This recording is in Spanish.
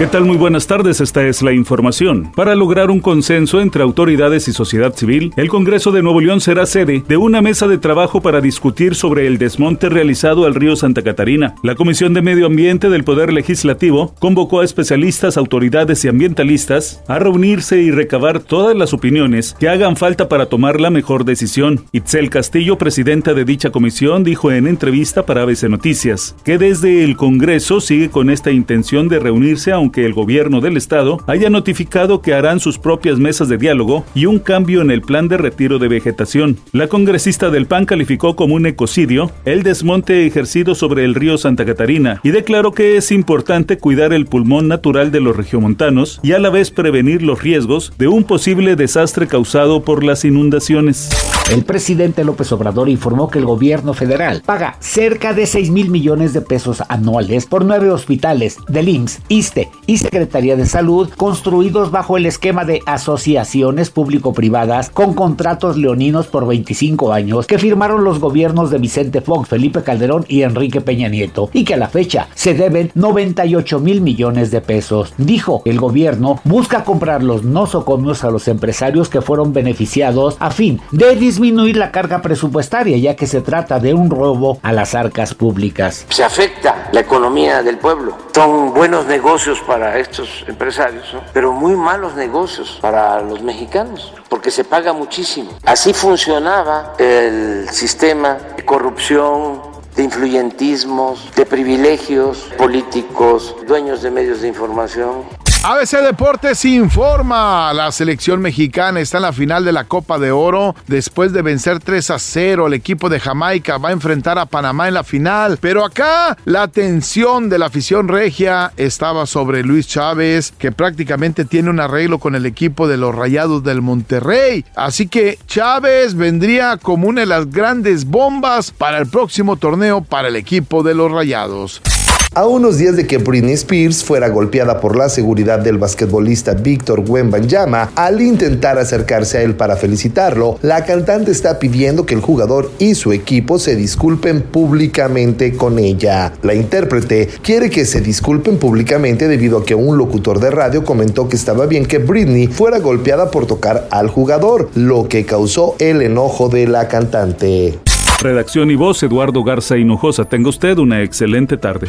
¿Qué tal? Muy buenas tardes, esta es la información. Para lograr un consenso entre autoridades y sociedad civil, el Congreso de Nuevo León será sede de una mesa de trabajo para discutir sobre el desmonte realizado al río Santa Catarina. La Comisión de Medio Ambiente del Poder Legislativo convocó a especialistas, autoridades y ambientalistas a reunirse y recabar todas las opiniones que hagan falta para tomar la mejor decisión. Itzel Castillo, presidenta de dicha comisión, dijo en entrevista para ABC Noticias que desde el Congreso sigue con esta intención de reunirse a que el gobierno del estado haya notificado que harán sus propias mesas de diálogo y un cambio en el plan de retiro de vegetación. La congresista del PAN calificó como un ecocidio el desmonte ejercido sobre el río Santa Catarina y declaró que es importante cuidar el pulmón natural de los regiomontanos y a la vez prevenir los riesgos de un posible desastre causado por las inundaciones. El presidente López Obrador informó que el gobierno federal paga cerca de 6 mil millones de pesos anuales por nueve hospitales del IMSS, ISTE y Secretaría de Salud construidos bajo el esquema de asociaciones público-privadas con contratos leoninos por 25 años que firmaron los gobiernos de Vicente Fox, Felipe Calderón y Enrique Peña Nieto y que a la fecha se deben 98 mil millones de pesos. Dijo, el gobierno busca comprar los nosocomios a los empresarios que fueron beneficiados a fin de disminuir la carga presupuestaria, ya que se trata de un robo a las arcas públicas. Se afecta la economía del pueblo. Son buenos negocios para estos empresarios, pero muy malos negocios para los mexicanos, porque se paga muchísimo. Así funcionaba el sistema de corrupción, de influyentismos, de privilegios políticos, dueños de medios de información. ABC Deportes informa. La selección mexicana está en la final de la Copa de Oro. Después de vencer 3 a 0, el equipo de Jamaica va a enfrentar a Panamá en la final. Pero acá la atención de la afición regia estaba sobre Luis Chávez, que prácticamente tiene un arreglo con el equipo de los Rayados del Monterrey. Así que Chávez vendría como una de las grandes bombas para el próximo torneo para el equipo de los Rayados. A unos días de que Britney Spears fuera golpeada por la seguridad del basquetbolista Víctor Wembanyama al intentar acercarse a él para felicitarlo, la cantante está pidiendo que el jugador y su equipo se disculpen públicamente con ella. La intérprete quiere que se disculpen públicamente debido a que un locutor de radio comentó que estaba bien que Britney fuera golpeada por tocar al jugador, lo que causó el enojo de la cantante. Redacción y voz, Eduardo Garza Hinojosa. Tenga usted una excelente tarde.